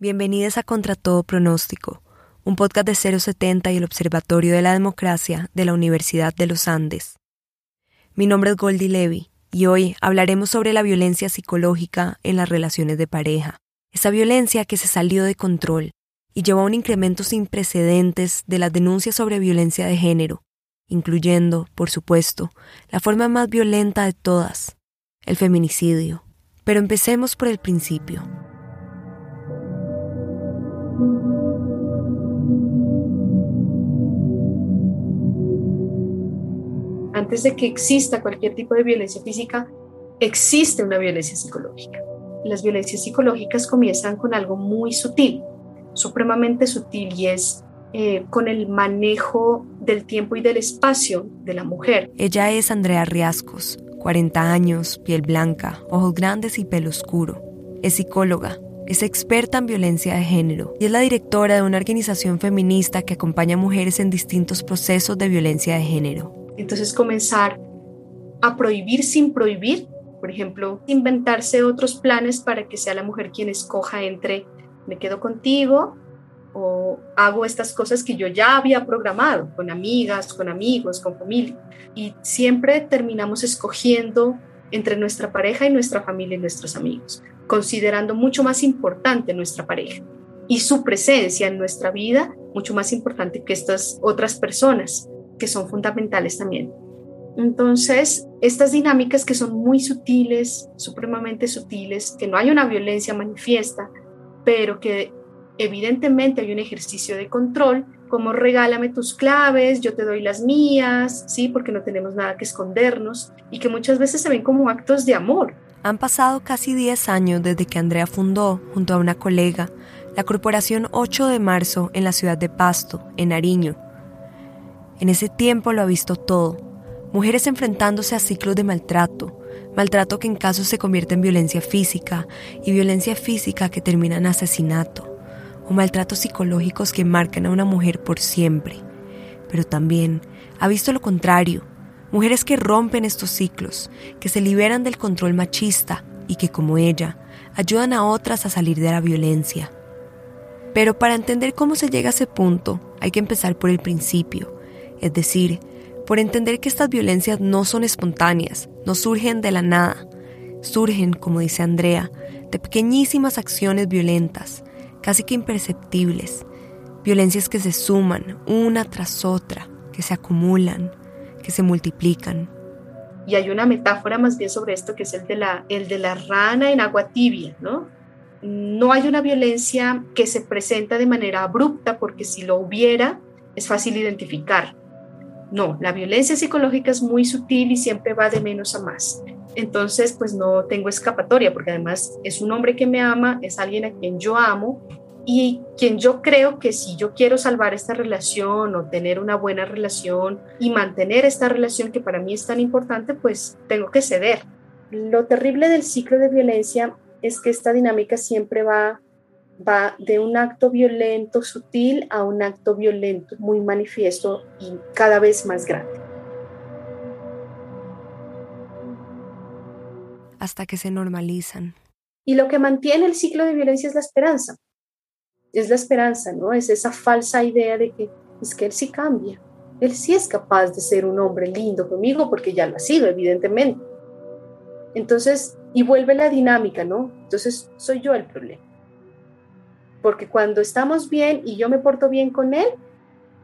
Bienvenidos a Contra Todo Pronóstico, un podcast de 070 y el Observatorio de la Democracia de la Universidad de los Andes. Mi nombre es Goldie Levy y hoy hablaremos sobre la violencia psicológica en las relaciones de pareja. Esa violencia que se salió de control y llevó a un incremento sin precedentes de las denuncias sobre violencia de género, incluyendo, por supuesto, la forma más violenta de todas, el feminicidio. Pero empecemos por el principio. Antes de que exista cualquier tipo de violencia física, existe una violencia psicológica. Las violencias psicológicas comienzan con algo muy sutil, supremamente sutil, y es eh, con el manejo del tiempo y del espacio de la mujer. Ella es Andrea Riascos, 40 años, piel blanca, ojos grandes y pelo oscuro. Es psicóloga, es experta en violencia de género y es la directora de una organización feminista que acompaña a mujeres en distintos procesos de violencia de género. Entonces comenzar a prohibir sin prohibir, por ejemplo, inventarse otros planes para que sea la mujer quien escoja entre me quedo contigo o hago estas cosas que yo ya había programado con amigas, con amigos, con familia. Y siempre terminamos escogiendo entre nuestra pareja y nuestra familia y nuestros amigos considerando mucho más importante nuestra pareja y su presencia en nuestra vida mucho más importante que estas otras personas que son fundamentales también. Entonces, estas dinámicas que son muy sutiles, supremamente sutiles, que no hay una violencia manifiesta, pero que evidentemente hay un ejercicio de control, como regálame tus claves, yo te doy las mías, sí, porque no tenemos nada que escondernos, y que muchas veces se ven como actos de amor, han pasado casi 10 años desde que Andrea fundó, junto a una colega, la Corporación 8 de Marzo en la ciudad de Pasto, en Nariño. En ese tiempo lo ha visto todo. Mujeres enfrentándose a ciclos de maltrato, maltrato que en casos se convierte en violencia física y violencia física que termina en asesinato, o maltratos psicológicos que marcan a una mujer por siempre. Pero también ha visto lo contrario, Mujeres que rompen estos ciclos, que se liberan del control machista y que, como ella, ayudan a otras a salir de la violencia. Pero para entender cómo se llega a ese punto, hay que empezar por el principio, es decir, por entender que estas violencias no son espontáneas, no surgen de la nada, surgen, como dice Andrea, de pequeñísimas acciones violentas, casi que imperceptibles, violencias que se suman una tras otra, que se acumulan, se multiplican. Y hay una metáfora más bien sobre esto que es el de la, el de la rana en agua tibia, ¿no? No hay una violencia que se presenta de manera abrupta porque si lo hubiera es fácil identificar. No, la violencia psicológica es muy sutil y siempre va de menos a más. Entonces, pues no tengo escapatoria porque además es un hombre que me ama, es alguien a quien yo amo y quien yo creo que si yo quiero salvar esta relación o tener una buena relación y mantener esta relación que para mí es tan importante, pues tengo que ceder. Lo terrible del ciclo de violencia es que esta dinámica siempre va, va de un acto violento sutil a un acto violento muy manifiesto y cada vez más grande. Hasta que se normalizan. Y lo que mantiene el ciclo de violencia es la esperanza es la esperanza, ¿no? Es esa falsa idea de que es que él sí cambia. Él sí es capaz de ser un hombre lindo conmigo porque ya lo ha sido, evidentemente. Entonces, y vuelve la dinámica, ¿no? Entonces, soy yo el problema. Porque cuando estamos bien y yo me porto bien con él,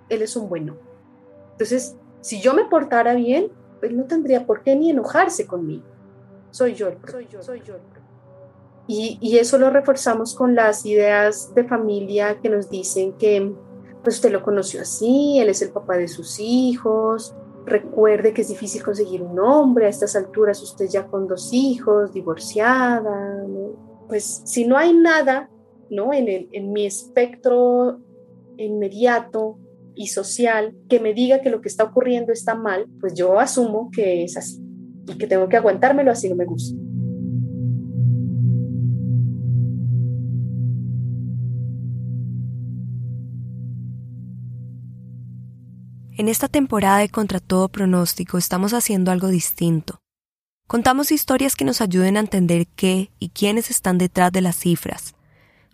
él es un bueno. Entonces, si yo me portara bien, pues no tendría por qué ni enojarse conmigo. Soy yo el problema. Soy yo, soy yo el problema. Y, eso lo reforzamos con las ideas de familia que nos dicen que pues usted lo conoció así, él es el papá de sus hijos, recuerde que es difícil conseguir un hombre, a estas alturas usted ya con dos hijos, divorciada, pues si no hay nada ¿no? En, en mi espectro inmediato y social que me diga que lo que está ocurriendo está mal, pues yo asumo que es así y que tengo que aguantármelo así no me gusta. En esta temporada de Contra todo pronóstico estamos haciendo algo distinto. Contamos historias que nos ayuden a entender qué y quiénes están detrás de las cifras.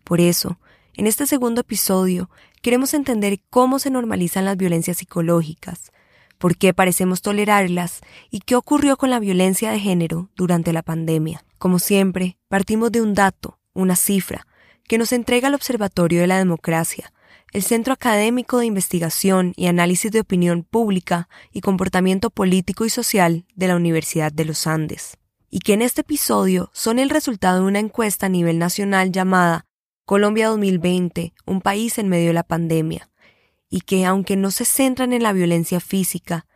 Por eso, en este segundo episodio, queremos entender cómo se normalizan las violencias psicológicas, por qué parecemos tolerarlas y qué ocurrió con la violencia de género durante la pandemia. Como siempre, partimos de un dato, una cifra, que nos entrega el Observatorio de la Democracia, el Centro Académico de Investigación y Análisis de Opinión Pública y Comportamiento Político y Social de la Universidad de los Andes, y que en este episodio son el resultado de una encuesta a nivel nacional llamada Colombia 2020, un país en medio de la pandemia, y que, aunque no se centran en la violencia física,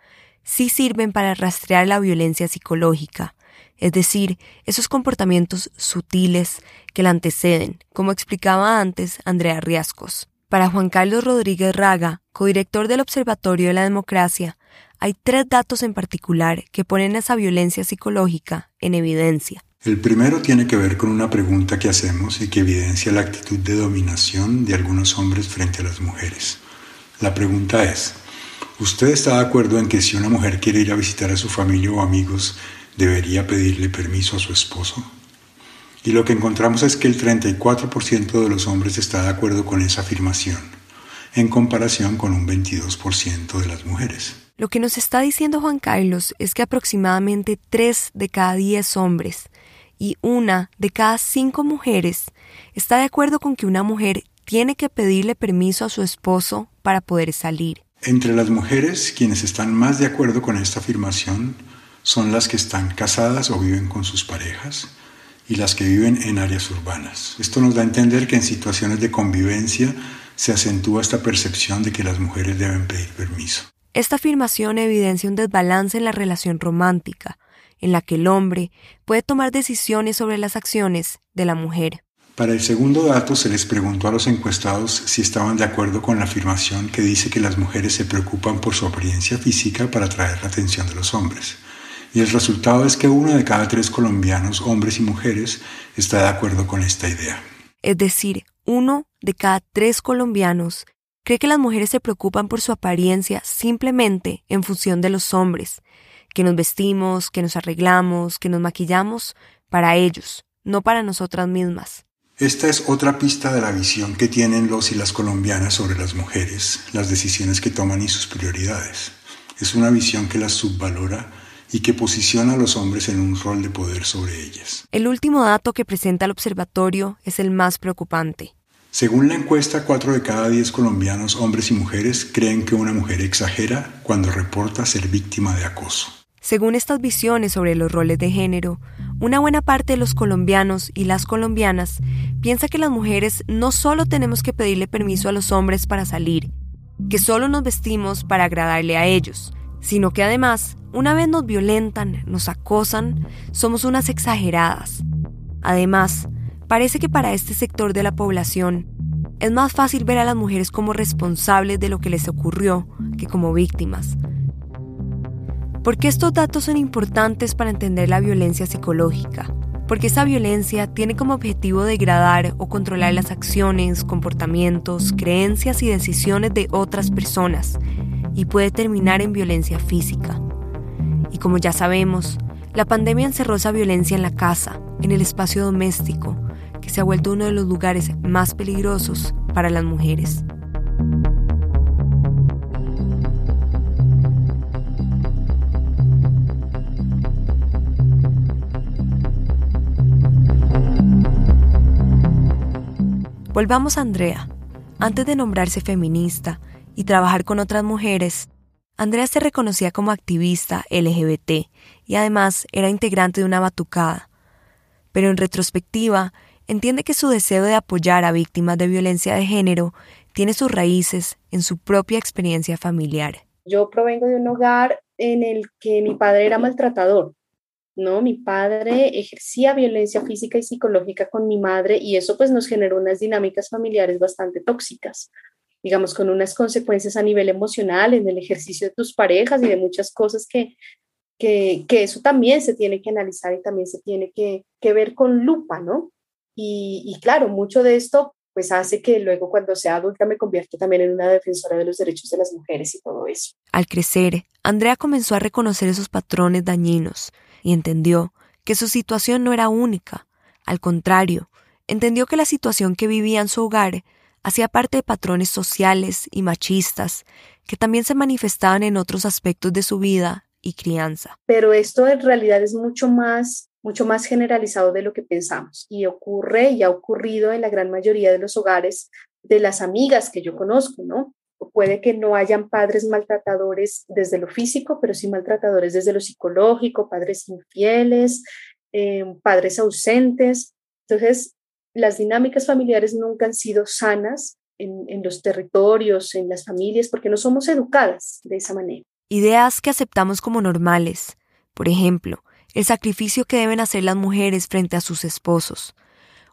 sí sirven para rastrear la violencia psicológica, es decir, esos comportamientos sutiles que la anteceden, como explicaba antes Andrea Riascos. Para Juan Carlos Rodríguez Raga, codirector del Observatorio de la Democracia, hay tres datos en particular que ponen esa violencia psicológica en evidencia. El primero tiene que ver con una pregunta que hacemos y que evidencia la actitud de dominación de algunos hombres frente a las mujeres. La pregunta es, ¿usted está de acuerdo en que si una mujer quiere ir a visitar a su familia o amigos, debería pedirle permiso a su esposo? Y lo que encontramos es que el 34% de los hombres está de acuerdo con esa afirmación, en comparación con un 22% de las mujeres. Lo que nos está diciendo Juan Carlos es que aproximadamente 3 de cada 10 hombres y una de cada 5 mujeres está de acuerdo con que una mujer tiene que pedirle permiso a su esposo para poder salir. Entre las mujeres, quienes están más de acuerdo con esta afirmación son las que están casadas o viven con sus parejas, y las que viven en áreas urbanas. Esto nos da a entender que en situaciones de convivencia se acentúa esta percepción de que las mujeres deben pedir permiso. Esta afirmación evidencia un desbalance en la relación romántica, en la que el hombre puede tomar decisiones sobre las acciones de la mujer. Para el segundo dato se les preguntó a los encuestados si estaban de acuerdo con la afirmación que dice que las mujeres se preocupan por su apariencia física para atraer la atención de los hombres. Y el resultado es que uno de cada tres colombianos, hombres y mujeres, está de acuerdo con esta idea. Es decir, uno de cada tres colombianos cree que las mujeres se preocupan por su apariencia simplemente en función de los hombres, que nos vestimos, que nos arreglamos, que nos maquillamos para ellos, no para nosotras mismas. Esta es otra pista de la visión que tienen los y las colombianas sobre las mujeres, las decisiones que toman y sus prioridades. Es una visión que las subvalora y que posiciona a los hombres en un rol de poder sobre ellas. El último dato que presenta el observatorio es el más preocupante. Según la encuesta, 4 de cada 10 colombianos, hombres y mujeres, creen que una mujer exagera cuando reporta ser víctima de acoso. Según estas visiones sobre los roles de género, una buena parte de los colombianos y las colombianas piensa que las mujeres no solo tenemos que pedirle permiso a los hombres para salir, que solo nos vestimos para agradarle a ellos, sino que además, una vez nos violentan, nos acosan, somos unas exageradas. Además, parece que para este sector de la población es más fácil ver a las mujeres como responsables de lo que les ocurrió que como víctimas. ¿Por qué estos datos son importantes para entender la violencia psicológica? Porque esa violencia tiene como objetivo degradar o controlar las acciones, comportamientos, creencias y decisiones de otras personas y puede terminar en violencia física. Y como ya sabemos, la pandemia encerró esa violencia en la casa, en el espacio doméstico, que se ha vuelto uno de los lugares más peligrosos para las mujeres. Volvamos a Andrea. Antes de nombrarse feminista, y trabajar con otras mujeres, Andrea se reconocía como activista LGBT y además era integrante de una batucada. Pero en retrospectiva, entiende que su deseo de apoyar a víctimas de violencia de género tiene sus raíces en su propia experiencia familiar. Yo provengo de un hogar en el que mi padre era maltratador, ¿no? Mi padre ejercía violencia física y psicológica con mi madre y eso pues nos generó unas dinámicas familiares bastante tóxicas digamos, con unas consecuencias a nivel emocional en el ejercicio de tus parejas y de muchas cosas que, que, eso también se tiene que analizar y también se tiene que, ver con lupa, ¿no? Y, claro, mucho de esto pues hace que luego cuando sea adulta me convierta también en una defensora de los derechos de las mujeres y todo eso. Al crecer, Andrea comenzó a reconocer esos patrones dañinos y entendió que su situación no era única. Al contrario, entendió que la situación que vivía en su hogar hacía parte de patrones sociales y machistas que también se manifestaban en otros aspectos de su vida y crianza. Pero esto en realidad es mucho más mucho más generalizado de lo que pensamos y ocurre y ha ocurrido en la gran mayoría de los hogares de las amigas que yo conozco, ¿no? puede que no hayan padres maltratadores desde lo físico, pero sí maltratadores desde lo psicológico, padres infieles, eh, padres ausentes. Entonces, las dinámicas familiares nunca han sido sanas en, en los territorios, en las familias, porque no somos educadas de esa manera. Ideas que aceptamos como normales. Por ejemplo, el sacrificio que deben hacer las mujeres frente a sus esposos,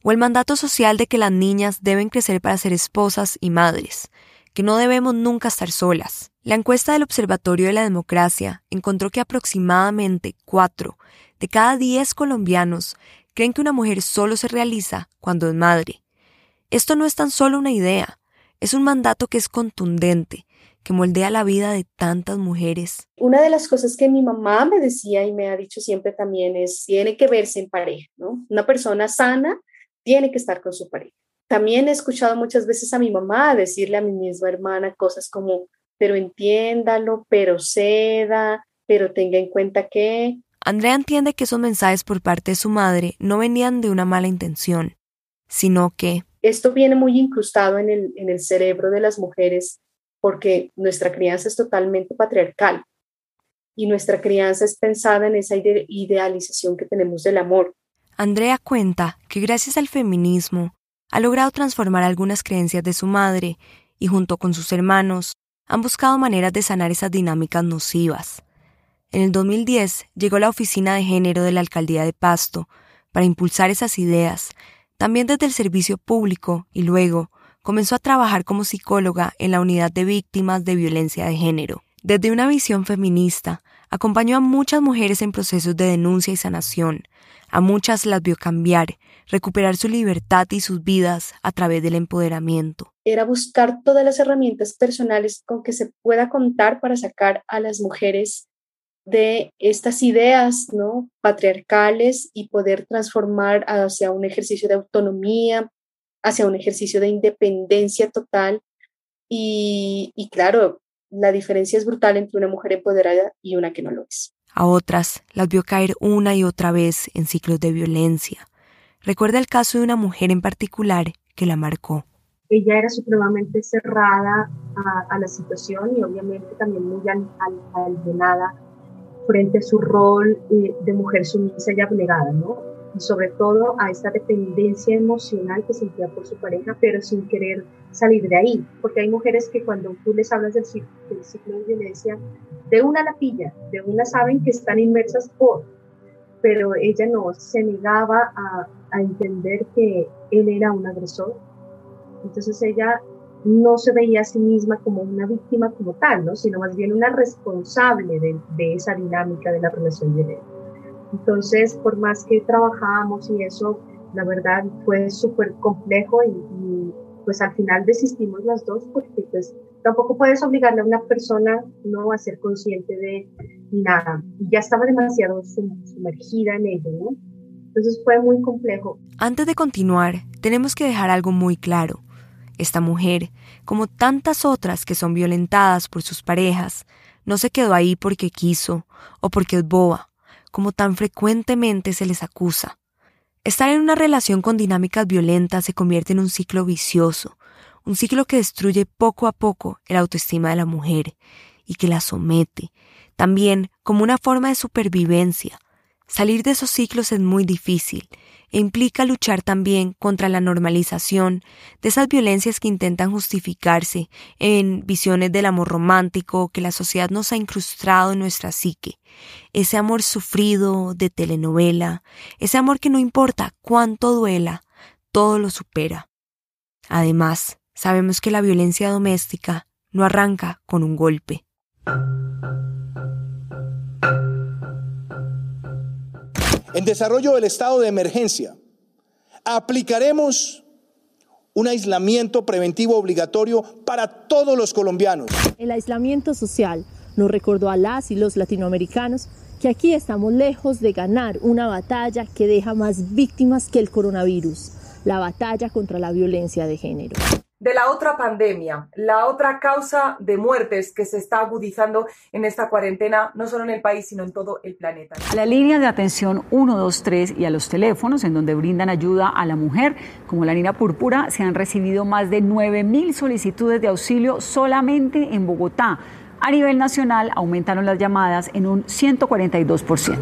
o el mandato social de que las niñas deben crecer para ser esposas y madres, que no debemos nunca estar solas. La encuesta del Observatorio de la Democracia encontró que aproximadamente 4 de cada 10 colombianos creen que una mujer solo se realiza cuando es madre. Esto no es tan solo una idea, es un mandato que es contundente, que moldea la vida de tantas mujeres. Una de las cosas que mi mamá me decía y me ha dicho siempre también es, tiene que verse en pareja, ¿no? Una persona sana tiene que estar con su pareja. También he escuchado muchas veces a mi mamá decirle a mi misma hermana cosas como, pero entiéndalo, pero ceda, pero tenga en cuenta que... Andrea entiende que esos mensajes por parte de su madre no venían de una mala intención, sino que... Esto viene muy incrustado en el, en el cerebro de las mujeres porque nuestra crianza es totalmente patriarcal y nuestra crianza es pensada en esa idealización que tenemos del amor. Andrea cuenta que gracias al feminismo ha logrado transformar algunas creencias de su madre y junto con sus hermanos han buscado maneras de sanar esas dinámicas nocivas. En el 2010 llegó la oficina de género de la alcaldía de Pasto para impulsar esas ideas, también desde el servicio público y luego comenzó a trabajar como psicóloga en la unidad de víctimas de violencia de género. Desde una visión feminista, acompañó a muchas mujeres en procesos de denuncia y sanación. A muchas las vio cambiar recuperar su libertad y sus vidas a través del empoderamiento. Era buscar todas las herramientas personales con que se pueda contar para sacar a las mujeres de estas ideas ¿no? patriarcales y poder transformar hacia un ejercicio de autonomía, hacia un ejercicio de independencia total. Y, y claro, la diferencia es brutal entre una mujer empoderada y una que no lo es. A otras las vio caer una y otra vez en ciclos de violencia, recuerda el caso de una mujer en particular que la marcó. Ella era supremamente cerrada a, la situación y obviamente también muy alienada frente a su rol eh, de mujer sumisa y abnegada, ¿no? Y sobre todo a esta dependencia emocional que sentía por su pareja, pero sin querer salir de ahí. Porque hay mujeres que cuando tú les hablas del ciclo, del ciclo de violencia, de una la pilla, de una saben que están inmersas por, pero ella no se negaba a, a entender que él era un agresor. Entonces ella no se veía a sí misma como una víctima como tal, ¿no? sino más bien una responsable de, de esa dinámica de la relación él. Entonces, por más que trabajamos y eso, la verdad fue súper complejo y, y, pues al final desistimos las dos porque pues tampoco puedes obligarle a una persona no a ser consciente de nada. Ya estaba demasiado sumergida en ello, ¿no? Entonces fue muy complejo. Antes de continuar, tenemos que dejar algo muy claro. Esta mujer, como tantas otras que son violentadas por sus parejas, no se quedó ahí porque quiso o porque es boba, como tan frecuentemente se les acusa. Estar en una relación con dinámicas violentas se convierte en un ciclo vicioso, un ciclo que destruye poco a poco el autoestima de la mujer y que la somete, también como una forma de supervivencia, Salir de esos ciclos es muy difícil e implica luchar también contra la normalización de esas violencias que intentan justificarse en visiones del amor romántico que la sociedad nos ha incrustado en nuestra psique. Ese amor sufrido de telenovela, ese amor que no importa cuánto duela, todo lo supera. Además, sabemos que la violencia doméstica no arranca con un golpe. En desarrollo del estado de emergencia, aplicaremos un aislamiento preventivo obligatorio para todos los colombianos. El aislamiento social nos recordó a las y los latinoamericanos que aquí estamos lejos de ganar una batalla que deja más víctimas que el coronavirus. la batalla contra la violencia de género de la otra pandemia, la otra causa de muertes que se está agudizando en esta cuarentena, no solo en el país, sino en todo el planeta. A la línea de atención 123 y a los teléfonos en donde brindan ayuda a la mujer, como la línea púrpura, se han recibido más de 9.000 solicitudes de auxilio solamente en Bogotá. A nivel nacional aumentaron las llamadas en un 142%.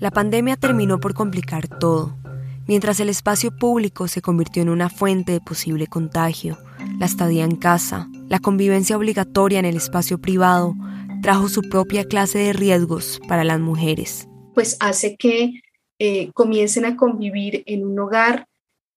La pandemia terminó por complicar todo Mientras el espacio público se convirtió en una fuente de posible contagio, la estadía en casa, la convivencia obligatoria en el espacio privado, trajo su propia clase de riesgos para las mujeres. Pues hace que eh, comiencen a convivir en un hogar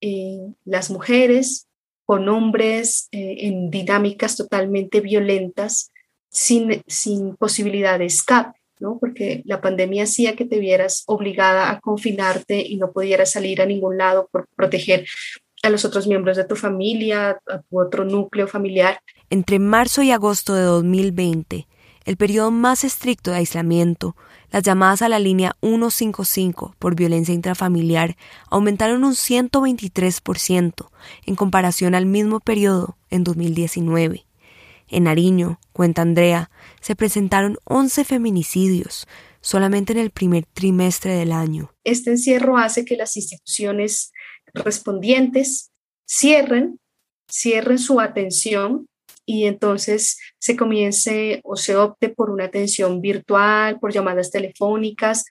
eh, las mujeres con hombres eh, en dinámicas totalmente violentas, sin, sin posibilidad de escape. Porque la pandemia hacía que te vieras obligada a confinarte y no pudieras salir a ningún lado por proteger a los otros miembros de tu familia, a tu otro núcleo familiar. Entre marzo y agosto de 2020, el periodo más estricto de aislamiento, las llamadas a la línea 155 por violencia intrafamiliar aumentaron un 123% en comparación al mismo periodo en 2019. En Nariño, cuenta Andrea, se presentaron 11 feminicidios solamente en el primer trimestre del año. Este encierro hace que las instituciones respondientes cierren, cierren su atención y entonces se comience o se opte por una atención virtual, por llamadas telefónicas,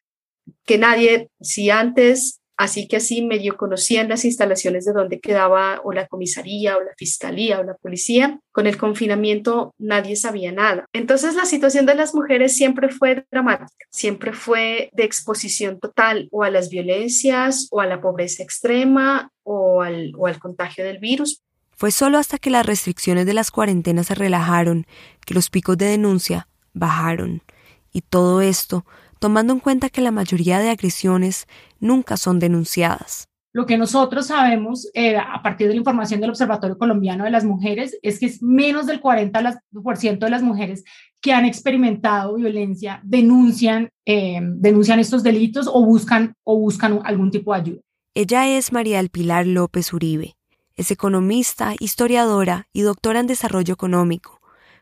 que nadie, si antes Así que así medio conocían las instalaciones de donde quedaba o la comisaría o la fiscalía o la policía. Con el confinamiento nadie sabía nada. Entonces la situación de las mujeres siempre fue dramática, siempre fue de exposición total o a las violencias o a la pobreza extrema o al, o al contagio del virus. Fue solo hasta que las restricciones de las cuarentenas se relajaron que los picos de denuncia bajaron. Y todo esto tomando en cuenta que la mayoría de agresiones nunca son denunciadas. Lo que nosotros sabemos eh, a partir de la información del Observatorio Colombiano de las Mujeres es que es menos del 40% de las mujeres que han experimentado violencia denuncian, eh, denuncian estos delitos o buscan, o buscan algún tipo de ayuda. Ella es María del Pilar López Uribe. Es economista, historiadora y doctora en desarrollo económico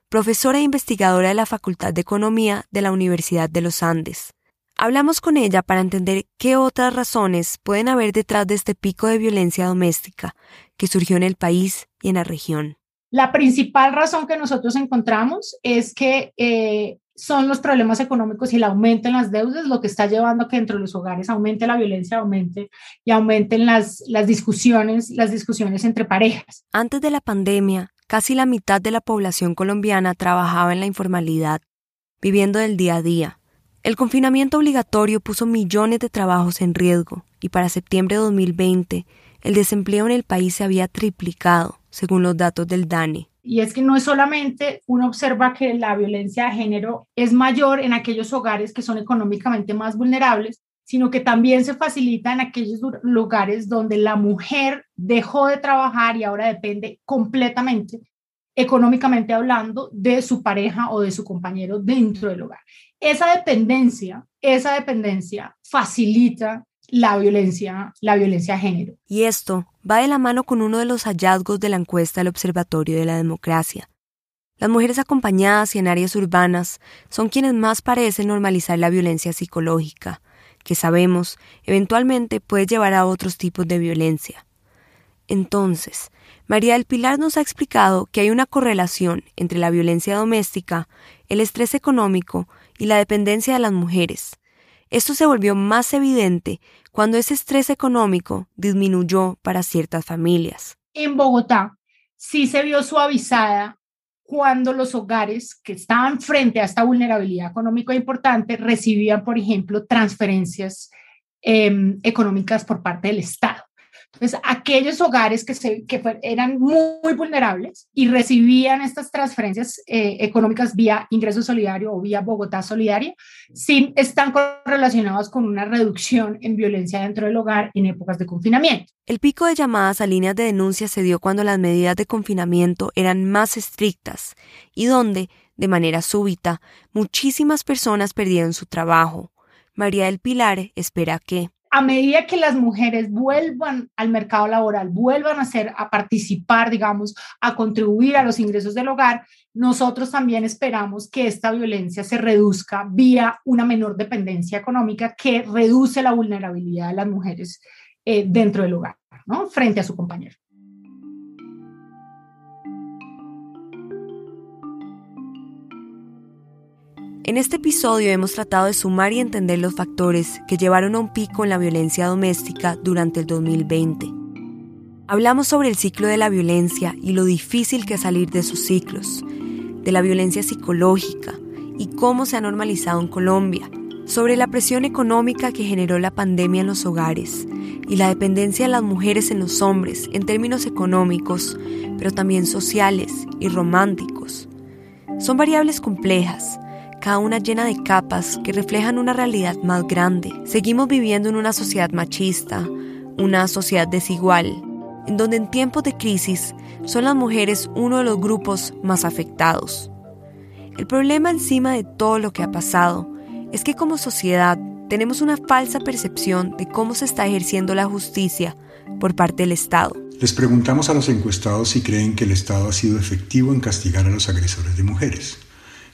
profesora e investigadora de la Facultad de Economía de la Universidad de los Andes. Hablamos con ella para entender qué otras razones pueden haber detrás de este pico de violencia doméstica que surgió en el país y en la región. La principal razón que nosotros encontramos es que eh, son los problemas económicos y el aumento en las deudas lo que está llevando a que dentro de los hogares aumente la violencia, aumente y aumenten las, las discusiones, las discusiones entre parejas. Antes de la pandemia, Casi la mitad de la población colombiana trabajaba en la informalidad, viviendo del día a día. El confinamiento obligatorio puso millones de trabajos en riesgo y para septiembre de 2020 el desempleo en el país se había triplicado, según los datos del DANE. Y es que no es solamente uno observa que la violencia de género es mayor en aquellos hogares que son económicamente más vulnerables, sino que también se facilita en aquellos lugares donde la mujer dejó de trabajar y ahora depende completamente, económicamente hablando, de su pareja o de su compañero dentro del hogar. Esa dependencia, esa dependencia facilita la violencia, la violencia de género. Y esto va de la mano con uno de los hallazgos de la encuesta del Observatorio de la Democracia. Las mujeres acompañadas y en áreas urbanas son quienes más parecen normalizar la violencia psicológica, que sabemos eventualmente puede llevar a otros tipos de violencia. Entonces, María del Pilar nos ha explicado que hay una correlación entre la violencia doméstica, el estrés económico y la dependencia de las mujeres. Esto se volvió más evidente cuando ese estrés económico disminuyó para ciertas familias. En Bogotá sí se vio suavizada cuando los hogares que estaban frente a esta vulnerabilidad económica importante recibían, por ejemplo, transferencias em, económicas por parte del Estado. Entonces, aquellos hogares que, se, que eran muy, vulnerables y recibían estas transferencias eh, económicas vía ingreso solidario o vía Bogotá Solidaria, sí están relacionados con una reducción en violencia dentro del hogar en épocas de confinamiento. El pico de llamadas a líneas de denuncia se dio cuando las medidas de confinamiento eran más estrictas y donde, de manera súbita, muchísimas personas perdieron su trabajo. María del Pilar espera que a medida que las mujeres vuelvan al mercado laboral, vuelvan a ser, a participar, digamos, a contribuir a los ingresos del hogar, nosotros también esperamos que esta violencia se reduzca vía una menor dependencia económica que reduce la vulnerabilidad de las mujeres eh, dentro del hogar, ¿no? Frente a su compañero. En este episodio hemos tratado de sumar y entender los factores que llevaron a un pico en la violencia doméstica durante el 2020. Hablamos sobre el ciclo de la violencia y lo difícil que es salir de esos ciclos, de la violencia psicológica y cómo se ha normalizado en Colombia, sobre la presión económica que generó la pandemia en los hogares y la dependencia de las mujeres en los hombres en términos económicos, pero también sociales y románticos. Son variables complejas cada una llena de capas que reflejan una realidad más grande. Seguimos viviendo en una sociedad machista, una sociedad desigual, en donde en tiempos de crisis son las mujeres uno de los grupos más afectados. El problema encima de todo lo que ha pasado es que como sociedad tenemos una falsa percepción de cómo se está ejerciendo la justicia por parte del Estado. Les preguntamos a los encuestados si creen que el Estado ha sido efectivo en castigar a los agresores de mujeres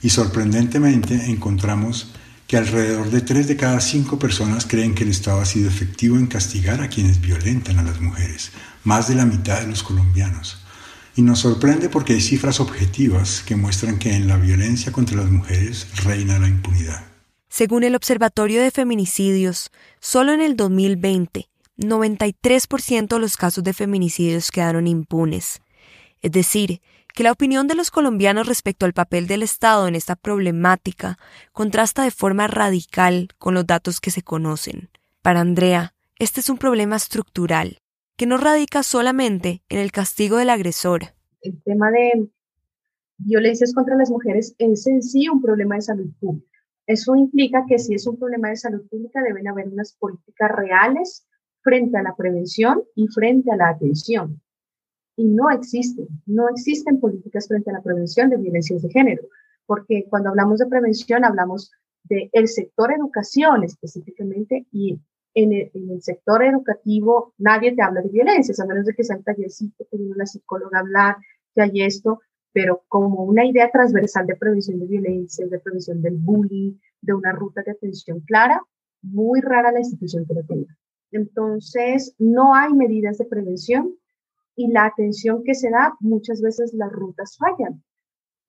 y sorprendentemente encontramos que alrededor de 3 de cada 5 personas creen que el Estado ha sido efectivo en castigar a quienes violentan a las mujeres, más de la mitad de los colombianos. Y nos sorprende porque hay cifras objetivas que muestran que en la violencia contra las mujeres reina la impunidad. Según el Observatorio de Feminicidios, solo en el 2020, 93% de los casos de feminicidios quedaron impunes. Es decir, que la opinión de los colombianos respecto al papel del Estado en esta problemática contrasta de forma radical con los datos que se conocen. Para Andrea, este es un problema estructural, que no radica solamente en el castigo del agresor. El tema de violencias contra las mujeres es en sí un problema de salud pública. Eso implica que si es un problema de salud pública deben haber unas políticas reales frente a la prevención y frente a la atención y no existen, no existen políticas frente a la prevención de violencias de género, porque cuando hablamos de prevención hablamos del el sector educación específicamente y en el, sector educativo nadie te habla de violencias, a menos de que sea el tallercito que una psicóloga a hablar, que hay esto, pero como una idea transversal de prevención de violencias, de prevención del bullying, de una ruta de atención clara, muy rara la institución que lo tenga. Entonces, no hay medidas de prevención y la atención que se da, muchas veces las rutas fallan.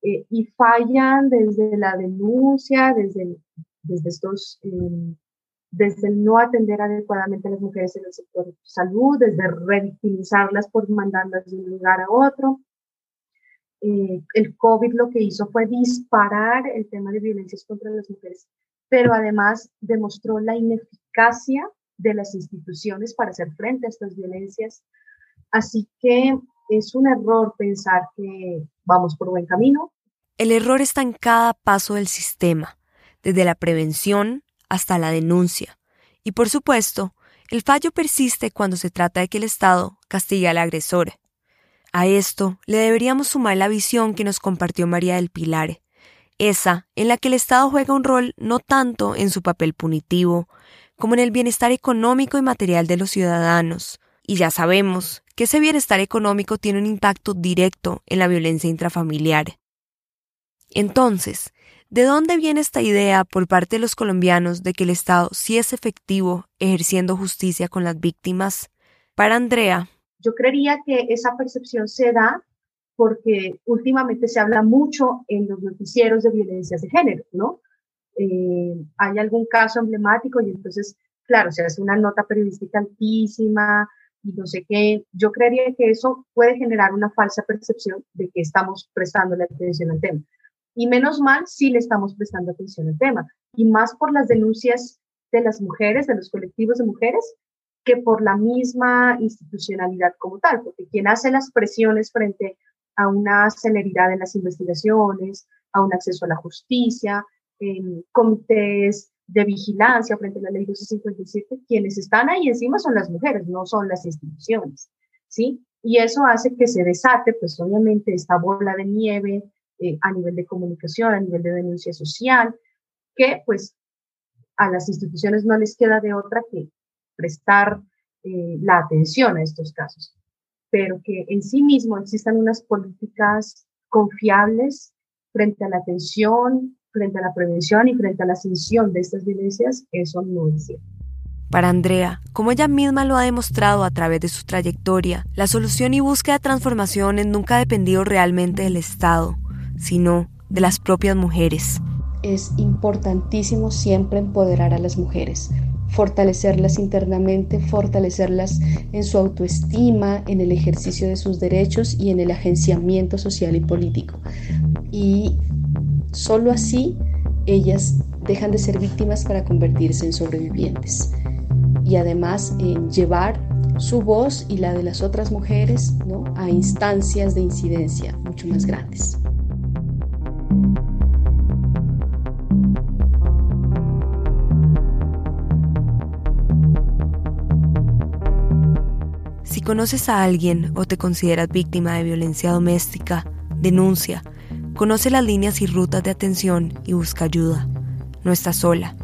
Eh, y fallan desde la denuncia, desde, desde estos, em, desde el no atender adecuadamente a las mujeres en el sector de salud, desde revictimizarlas por mandarlas de un lugar a otro. Eh, el COVID lo que hizo fue disparar el tema de violencias contra las mujeres, pero además demostró la ineficacia de las instituciones para hacer frente a estas violencias, Así que es un error pensar que vamos por buen camino. El error está en cada paso del sistema, desde la prevención hasta la denuncia. Y por supuesto, el fallo persiste cuando se trata de que el Estado castigue al agresor. A esto le deberíamos sumar la visión que nos compartió María del Pilar, esa en la que el Estado juega un rol no tanto en su papel punitivo, como en el bienestar económico y material de los ciudadanos, y ya sabemos que ese bienestar económico tiene un impacto directo en la violencia intrafamiliar. Entonces, ¿de dónde viene esta idea por parte de los colombianos de que el Estado sí es efectivo ejerciendo justicia con las víctimas? Para Andrea. Yo creería que esa percepción se da porque últimamente se habla mucho en los noticieros de violencias de género, ¿no? Eh, hay algún caso emblemático y entonces, claro, se hace una nota periodística altísima, y no sé qué, yo creería que eso puede generar una falsa percepción de que estamos prestando atención al tema. Y menos mal si le estamos prestando atención al tema. Y más por las denuncias de las mujeres, de los colectivos de mujeres, que por la misma institucionalidad como tal, porque quien hace las presiones frente a una celeridad en las investigaciones, a un acceso a la justicia, en comités de vigilancia frente a la ley 257, quienes están ahí encima son las mujeres, no son las instituciones, ¿sí? Y eso hace que se desate, pues obviamente, esta bola de nieve eh, a nivel de comunicación, a nivel de denuncia social, que pues a las instituciones no les queda de otra que prestar eh, la atención a estos casos, pero que en sí mismo existan unas políticas confiables frente a la atención, frente a la prevención y frente a la atención de estas violencias, eso no es cierto. Para Andrea, como ella misma lo ha demostrado a través de su trayectoria, la solución y búsqueda de transformaciones nunca ha dependido realmente del Estado, sino de las propias mujeres. Es importantísimo siempre empoderar a las mujeres, fortalecerlas internamente, fortalecerlas en su autoestima, en el ejercicio de sus derechos y en el agenciamiento social y político. Y solo así ellas dejan de ser víctimas para convertirse en sobrevivientes. Y además en llevar su voz y la de las otras mujeres a instancias de incidencia mucho más grandes. Si conoces a alguien o te consideras víctima de violencia doméstica, denuncia, conoce las líneas y rutas de atención y busca ayuda. No estás sola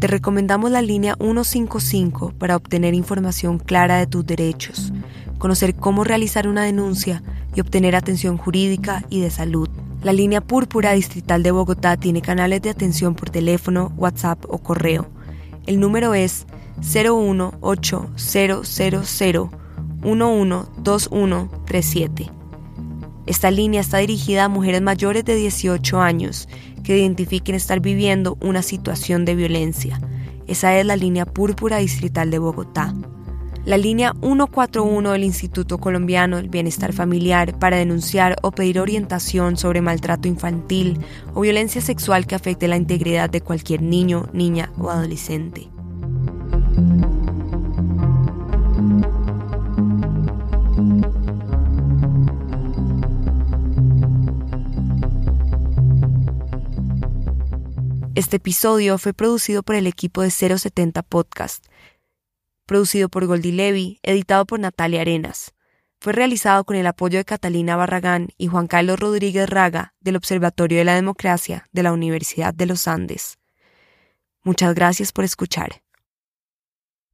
te recomendamos la línea 155 para obtener información clara de tus derechos, conocer cómo realizar una denuncia y obtener atención jurídica y de salud. La línea púrpura distrital de Bogotá tiene canales de atención por teléfono, WhatsApp o correo. El número es 01800112137. Esta línea está dirigida a mujeres mayores de 18 años que identifiquen estar viviendo una situación de violencia. Esa es la línea púrpura distrital de Bogotá. La línea 141 del Instituto Colombiano del Bienestar Familiar para denunciar o pedir orientación sobre maltrato infantil o violencia sexual que afecte la integridad de cualquier niño, niña o adolescente. Este episodio fue producido por el equipo de 070 Podcast, producido por Goldie Levy, editado por Natalia Arenas. Fue realizado con el apoyo de Catalina Barragán y Juan Carlos Rodríguez Raga del Observatorio de la Democracia de la Universidad de los Andes. Muchas gracias por escuchar.